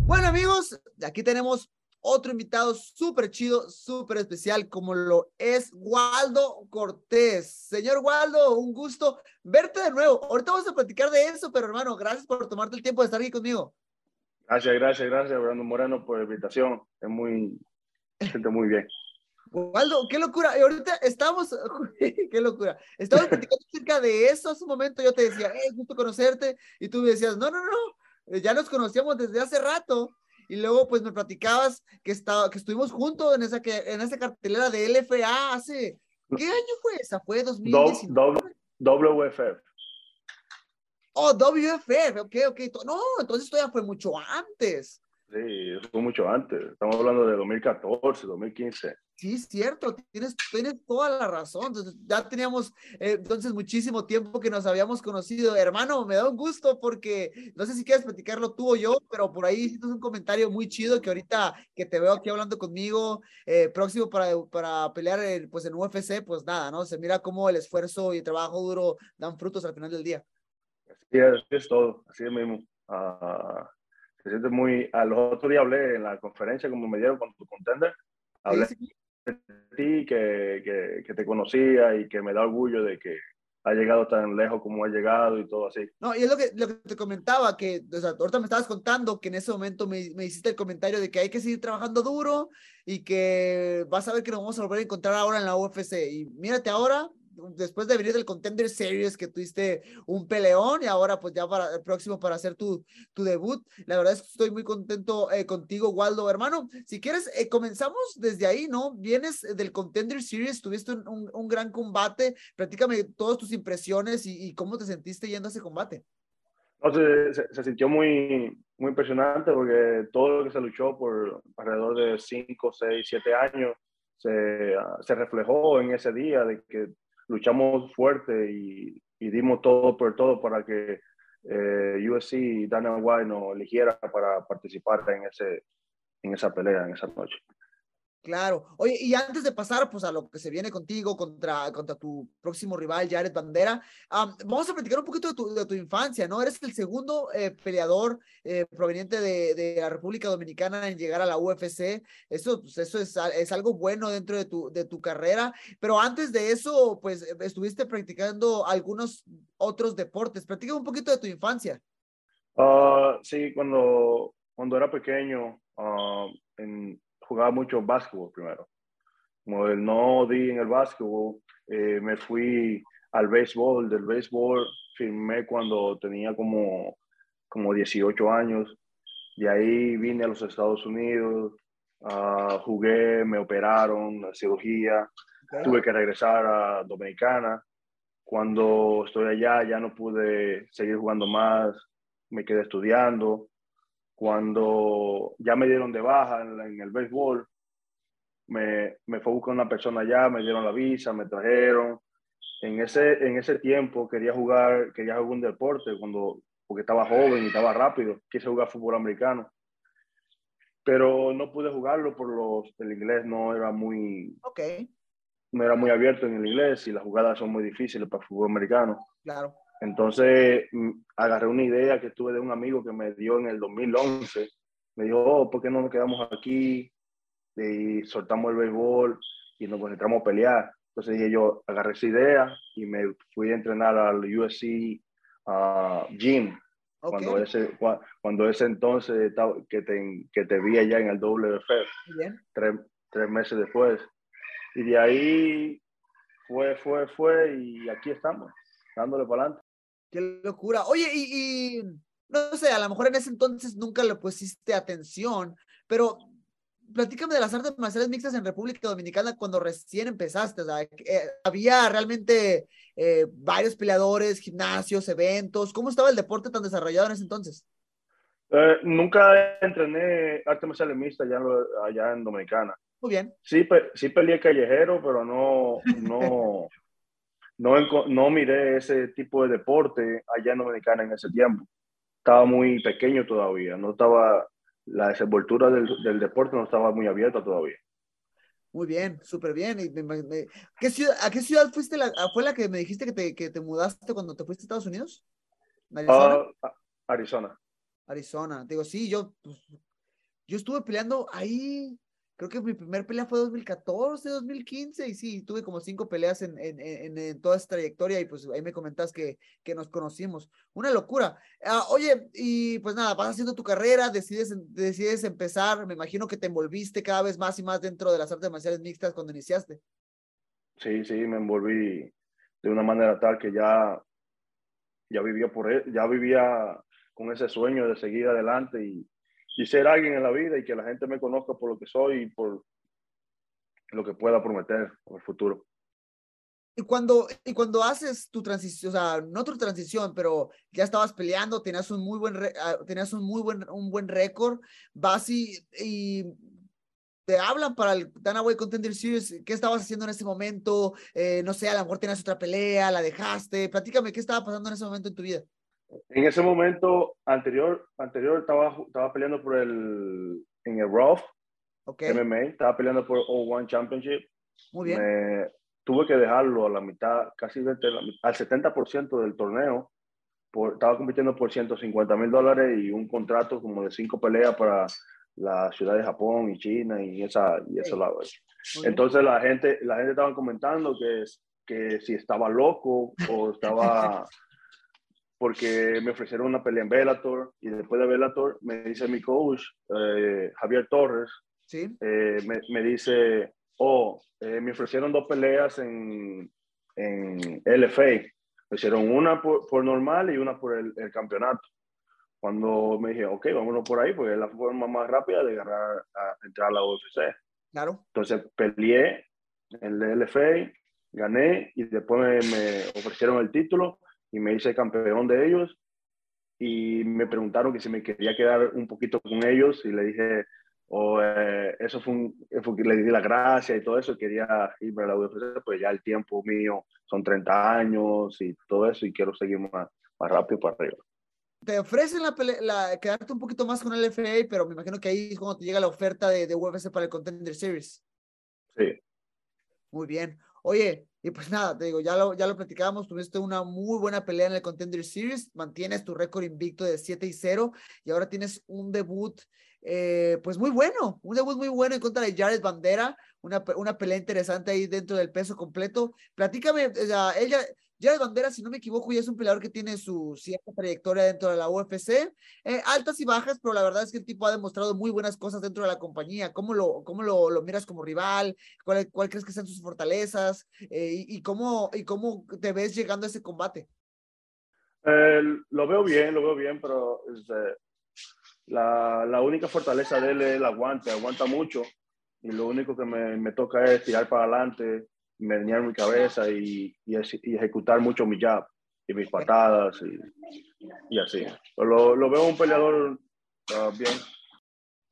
Bueno, amigos, aquí tenemos otro invitado súper chido, súper especial, como lo es Waldo Cortés. Señor Waldo, un gusto verte de nuevo. Ahorita vamos a platicar de eso, pero hermano, gracias por tomarte el tiempo de estar aquí conmigo. Gracias, gracias, gracias, Brandon Moreno, por la invitación. Es muy, siente muy bien. Waldo, qué locura. Ahorita estamos, *laughs* qué locura. Estamos platicando acerca de eso hace un momento. Yo te decía, eh, gusto conocerte. Y tú me decías, no, no, no, ya nos conocíamos desde hace rato. Y luego, pues me platicabas que, estaba, que estuvimos juntos en esa, que, en esa cartelera de LFA hace. ¿Qué año fue esa? ¿Fue 2019? WFF. Oh, WFF, ok, ok. No, entonces esto ya fue mucho antes. Sí, fue mucho antes. Estamos hablando de 2014, 2015. Sí, cierto, tienes, tienes toda la razón. Entonces, ya teníamos eh, entonces muchísimo tiempo que nos habíamos conocido. Hermano, me da un gusto porque no sé si quieres platicarlo tú o yo, pero por ahí hiciste un comentario muy chido que ahorita que te veo aquí hablando conmigo, eh, próximo para, para pelear pues en UFC, pues nada, ¿no? Se mira cómo el esfuerzo y el trabajo duro dan frutos al final del día. Así es, es todo, así es mismo. Uh, se siente muy. A los otros días hablé en la conferencia como me dieron con tu contender. Hablé de ti, que, que, que, te conocía y que me da orgullo de que ha llegado tan lejos como ha llegado y todo así. No, y es lo que, lo que te comentaba, que o sea, ahorita me estabas contando que en ese momento me, me, hiciste el comentario de que hay que seguir trabajando duro y que vas a ver que nos vamos a volver a encontrar ahora en la UFC. Y mírate ahora, después de venir del Contender Series que tuviste un peleón y ahora pues ya para el próximo para hacer tu, tu debut. La verdad es que estoy muy contento eh, contigo, Waldo, hermano. Si quieres, eh, comenzamos desde ahí, ¿no? Vienes del Contender Series, tuviste un, un, gran combate. Platícame todas tus impresiones y, y, cómo te sentiste yendo a ese combate. No, se, se, se, sintió muy, muy impresionante porque todo lo que se luchó por alrededor de 5, 6, 7 años se, se reflejó en ese día de que luchamos fuerte y, dimos todo por todo para que eh, USC y Dana White nos eligiera para participar en, ese, en esa pelea, en esa noche. Claro. Oye, y antes de pasar pues a lo que se viene contigo contra, contra tu próximo rival, Jared Bandera, um, vamos a platicar un poquito de tu, de tu infancia, ¿no? Eres el segundo eh, peleador eh, proveniente de, de, la República Dominicana en llegar a la UFC. Eso, pues, eso es, es, algo bueno dentro de tu, de tu carrera. Pero antes de eso, pues estuviste practicando algunos otros deportes. Platica un poquito de tu infancia. Uh, sí, cuando, cuando era pequeño, uh, en jugaba mucho básquetbol primero. Como el no di en el básquetbol, eh, me fui al béisbol. Del béisbol firmé cuando tenía como, como 18 años. De ahí vine a los Estados Unidos, uh, jugué, me operaron, cirugía, okay. tuve que regresar a Dominicana. Cuando estoy allá ya no pude seguir jugando más, me quedé estudiando cuando ya me dieron de baja en, en el béisbol, me, me fue a buscar una persona allá, me dieron la visa, me trajeron. En ese, en ese tiempo quería jugar, quería jugar un deporte cuando, porque estaba joven y estaba rápido. Quise jugar fútbol americano. Pero no pude jugarlo por los, el inglés no era muy, okay. no era muy abierto en el inglés y las jugadas son muy difíciles para fútbol americano. Claro. Entonces mm, agarré una idea que tuve de un amigo que me dio en el 2011. Me dijo, oh, ¿por qué no nos quedamos aquí? Y soltamos el béisbol y nos concentramos a pelear. Entonces dije yo, agarré esa idea y me fui a entrenar al USC uh, Gym. Okay. Cuando, ese, cuando ese entonces que te, que te vi allá en el WF, tres, tres meses después. Y de ahí fue, fue, fue y aquí estamos, dándole para adelante. Qué locura. Oye, y, y, no sé, a lo mejor en ese entonces nunca le pusiste atención, pero platícame de las artes marciales mixtas en República Dominicana cuando recién empezaste. O sea, eh, había realmente eh, varios peleadores, gimnasios, eventos. ¿Cómo estaba el deporte tan desarrollado en ese entonces? Eh, nunca entrené artes marciales mixtas allá, allá en Dominicana. Muy bien. Sí, pe sí peleé callejero, pero no, no, *laughs* no, no miré ese tipo de deporte allá en Dominicana en ese tiempo. Estaba muy pequeño todavía, no estaba, la desenvoltura del, del deporte no estaba muy abierta todavía. Muy bien, súper bien. ¿Y me, me, ¿qué ciudad, ¿A qué ciudad fuiste? La, ¿Fue la que me dijiste que te, que te mudaste cuando te fuiste a Estados Unidos? ¿Arizona? Uh, Arizona. Arizona. Digo, sí, yo, pues, yo estuve peleando ahí creo que mi primer pelea fue 2014, 2015, y sí, tuve como cinco peleas en, en, en, toda esta trayectoria, y pues ahí me comentas que, que nos conocimos. Una locura. Ah, oye, y pues nada, vas haciendo tu carrera, decides, decides empezar, me imagino que te envolviste cada vez más y más dentro de las artes marciales mixtas cuando iniciaste. Sí, sí, me envolví de una manera tal que ya, ya vivía por él, ya vivía con ese sueño de seguir adelante y, y ser alguien en la vida y que la gente me conozca por lo que soy y por lo que pueda prometer en el futuro. Y cuando, y cuando haces tu transición, o sea, no tu transición, pero ya estabas peleando, tenías un muy buen, ah, tenías un muy buen, un buen récord, vas y, y, te hablan para el Danaway Contender Series, ¿qué estabas haciendo en ese momento? Eh, no sé, a lo mejor tenías otra pelea, la dejaste, platícame, ¿qué estaba pasando en ese momento en tu vida? En ese momento anterior, anterior estaba, estaba peleando por el, en el ROF, okay. MMA, estaba peleando por O1 Championship. Muy bien. Me, tuve que dejarlo a la mitad, casi al 70% del torneo. Por, estaba compitiendo por 150 mil dólares y un contrato como de cinco peleas para la ciudad de Japón y China y esa y eso lado. Entonces la gente la gente estaba comentando que que si estaba loco o estaba *laughs* porque me ofrecieron una pelea en Bellator y después de Bellator me dice mi coach, eh, Javier Torres, ¿Sí? Eh, me, me, dice, oh, eh, me ofrecieron dos peleas en, en LFA. Me hicieron una por, por normal y una por el, el, campeonato. Cuando me dije, ok, vámonos por ahí, porque es la forma más rápida de agarrar, a entrar a la UFC. Claro. Entonces peleé en el LFA, gané y después me, me ofrecieron el título y me hice campeón de ellos y me preguntaron que si me quería quedar un poquito con ellos y le dije, o oh, eh, eso fue, un, fue, le di la gracia y todo eso, quería irme a la UFC, pues ya el tiempo mío son 30 años y todo eso y quiero seguir más, más rápido para arriba. Te ofrecen la, la, quedarte un poquito más con el FA, pero me imagino que ahí es cuando te llega la oferta de, de UFC para el Contender Series. Sí. Muy bien. Oye, y pues nada, te digo, ya lo, ya lo platicábamos, tuviste una muy buena pelea en el Contender Series, mantienes tu récord invicto de 7 y 0 y ahora tienes un debut, eh, pues muy bueno, un debut muy bueno en contra de Jared Bandera, una, una pelea interesante ahí dentro del peso completo. Platícame, o sea, ella, Jared Bandera, si no me equivoco, ya es un peleador que tiene su cierta trayectoria dentro de la UFC, eh, altas y bajas, pero la verdad es que el tipo ha demostrado muy buenas cosas dentro de la compañía. ¿Cómo lo, cómo lo, lo miras como rival? ¿Cuál, ¿Cuál, crees que sean sus fortalezas? Eh, y, y, cómo, ¿Y cómo te ves llegando a ese combate? Eh, lo veo bien, lo veo bien, pero este, la, la, única fortaleza de él es el aguante, aguanta mucho. Y lo único que me, me toca es tirar para adelante, menear mi cabeza y, y, y, ejecutar mucho mi jab y mis patadas y, y así. Lo, lo, veo un peleador uh, bien.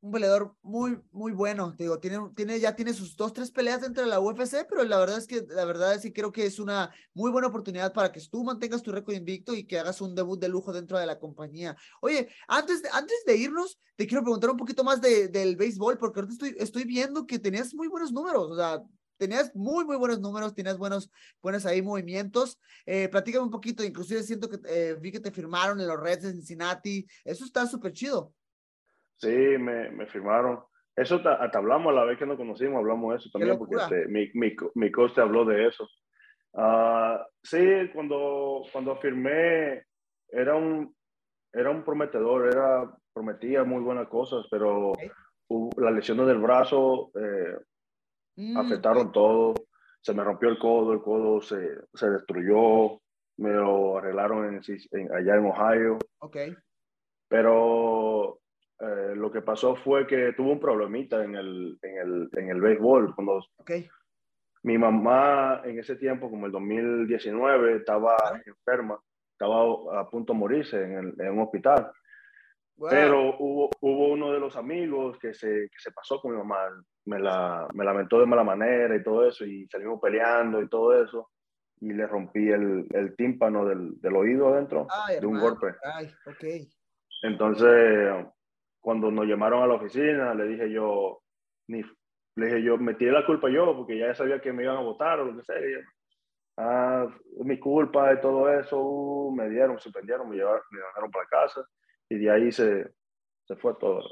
Un peleador muy, muy bueno. Digo, tiene, tiene, ya tiene sus dos, tres peleas dentro de la UFC, pero la verdad es que, la verdad es que creo que es una muy buena oportunidad para que tú mantengas tu récord invicto y que hagas un debut de lujo dentro de la compañía. Oye, antes de, antes de irnos, te quiero preguntar un poquito más de, del béisbol, porque ahorita estoy, estoy viendo que tenías muy buenos números. O sea, tenías muy, muy buenos números, tenías buenos, buenos ahí movimientos. Eh, platícame un poquito, inclusive siento que eh, vi que te firmaron en los Reds de Cincinnati. Eso está súper chido. Sí, me, me firmaron. Eso hasta hablamos la vez que nos conocimos, hablamos de eso también, porque este, mi, mi, mi coach habló de eso. Uh, sí, cuando, cuando firmé, era un, era un prometedor, era, prometía muy buenas cosas, pero okay. la lesión del brazo eh, Mm, afectaron todo, se me rompió el codo, el codo se, se destruyó, me lo arreglaron en, en, allá en Ohio. Okay. Pero eh, lo que pasó fue que tuvo un problemita en el, en el, en el béisbol. Cuando okay. Mi mamá en ese tiempo, como el 2019, estaba enferma, estaba a punto de morirse en, el, en un hospital. Wow. Pero hubo, hubo, uno de los amigos que se, que se pasó con mi mamá, me, la, me lamentó de mala manera y todo eso, y salimos peleando y todo eso, y le rompí el, el tímpano del, del, oído adentro Ay, de un hermano. golpe. Ay, okay. Entonces, cuando nos llamaron a la oficina, le dije yo, ni, le dije yo, me tiré la culpa yo, porque ya sabía que me iban a votar o lo que sea. Ah, mi culpa y todo eso, uh, me dieron, suspendieron, me, llevaron, me llevaron para casa y de ahí se, se fue todo.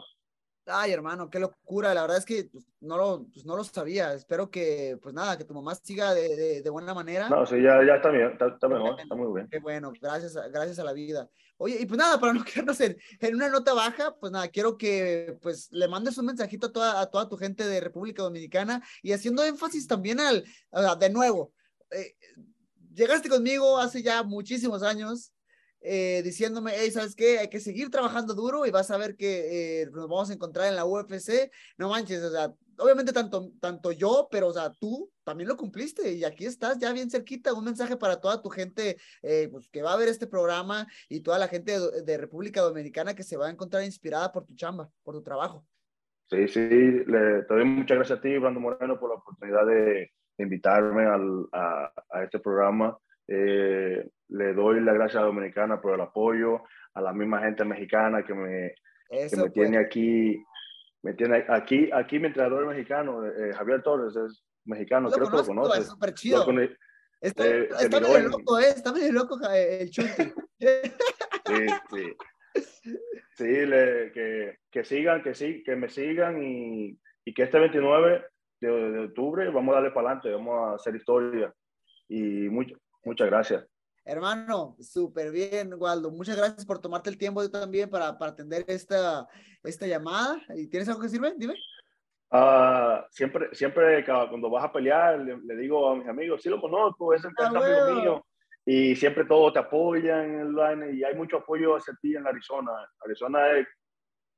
Ay, hermano, qué locura. La verdad es que pues, no, lo, pues, no lo sabía. Espero que, pues nada, que tu mamá siga de, de, de buena manera. No, sí, ya, ya está bien, está, está mejor, está muy bien. Qué bueno, gracias a, gracias a la vida. Oye, y pues nada, para no *laughs* quedarnos en, en, una nota baja, pues nada, quiero que pues le mandes un mensajito a toda, a toda tu gente de República Dominicana y haciendo énfasis también al, de nuevo, eh, llegaste conmigo hace ya muchísimos años, eh, diciéndome, hey, ¿sabes qué? Hay que seguir trabajando duro y vas a ver que eh, nos vamos a encontrar en la UFC. No manches, o sea, obviamente tanto, tanto yo, pero o sea, tú también lo cumpliste y aquí estás ya bien cerquita. Un mensaje para toda tu gente eh, pues, que va a ver este programa y toda la gente de, de, República Dominicana que se va a encontrar inspirada por tu chamba, por tu trabajo. Sí, sí, le, te doy muchas gracias a ti, Brando Moreno, por la oportunidad de invitarme al, a, a este programa. Eh, le doy la gracias a Dominicana por el apoyo, a la misma gente mexicana que me, que me tiene pues. aquí, me tiene aquí, aquí mi entrenador mexicano, eh, Javier Torres, es mexicano, creo conozco, que lo conoces. Es súper chido. Está, eh, está medio loco, ¿eh? Está medio loco el chute. *laughs* *laughs* sí, sí. Sí, le, que, que sigan, que sí, que me sigan y, y que este 29 de, de, octubre vamos a darle para adelante, vamos a hacer historia. Y mucho, Muchas gracias. Hermano, súper bien, Waldo. Muchas gracias por tomarte el tiempo también para, para atender esta, esta llamada. ¿Y tienes algo que decirme? Dime. Uh, siempre, siempre cuando vas a pelear, le, le, digo a mis amigos, sí lo conozco, es el ah, amigo mío. Y siempre todos te apoyan en el line y hay mucho apoyo hacia ti en Arizona. Arizona es,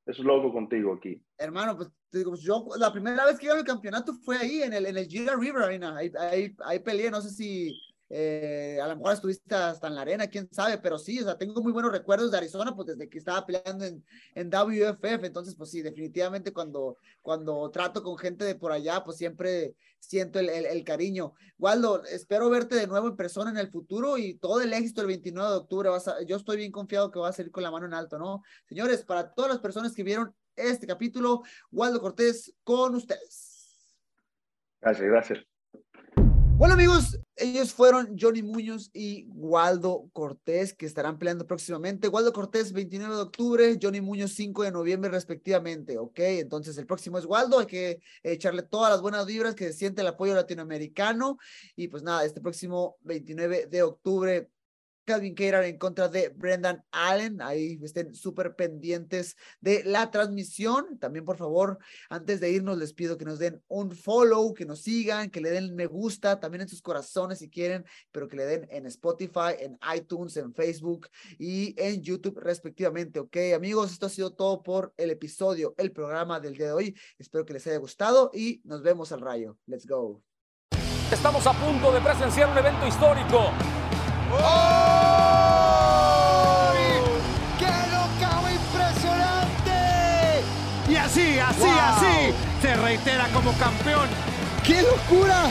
es loco contigo aquí. Hermano, pues te digo, pues yo la primera vez que iba al campeonato fue ahí, en el, en el Gila River Arena. Ahí, ahí, ahí peleé, no sé si eh, a lo mejor estuviste hasta en la arena, quién sabe, pero sí, o sea, tengo muy buenos recuerdos de Arizona, pues desde que estaba peleando en, en WFF, entonces, pues sí, definitivamente cuando, cuando trato con gente de por allá, pues siempre siento el, el, cariño. Waldo, espero verte de nuevo en persona en el futuro y todo el éxito el 29 de octubre, vas yo estoy bien confiado que va a salir con la mano en alto, ¿no? Señores, para todas las personas que vieron este capítulo, Waldo Cortés con ustedes. Gracias, gracias. Bueno amigos, ellos fueron Johnny Muñoz y Waldo Cortés que estarán peleando próximamente. Waldo Cortés 29 de octubre, Johnny Muñoz 5 de noviembre respectivamente, ¿ok? Entonces el próximo es Waldo, hay que echarle todas las buenas vibras, que se siente el apoyo latinoamericano y pues nada, este próximo 29 de octubre Calvin Keirar en contra de Brendan Allen. Ahí estén súper pendientes de la transmisión. También, por favor, antes de irnos, les pido que nos den un follow, que nos sigan, que le den me gusta también en sus corazones si quieren, pero que le den en Spotify, en iTunes, en Facebook y en YouTube respectivamente. Ok, amigos, esto ha sido todo por el episodio, el programa del día de hoy. Espero que les haya gustado y nos vemos al rayo. Let's go. Estamos a punto de presenciar un evento histórico. ¡Oh! ¡Qué locao impresionante! Y así, así, wow. así, se reitera como campeón. ¡Qué locura!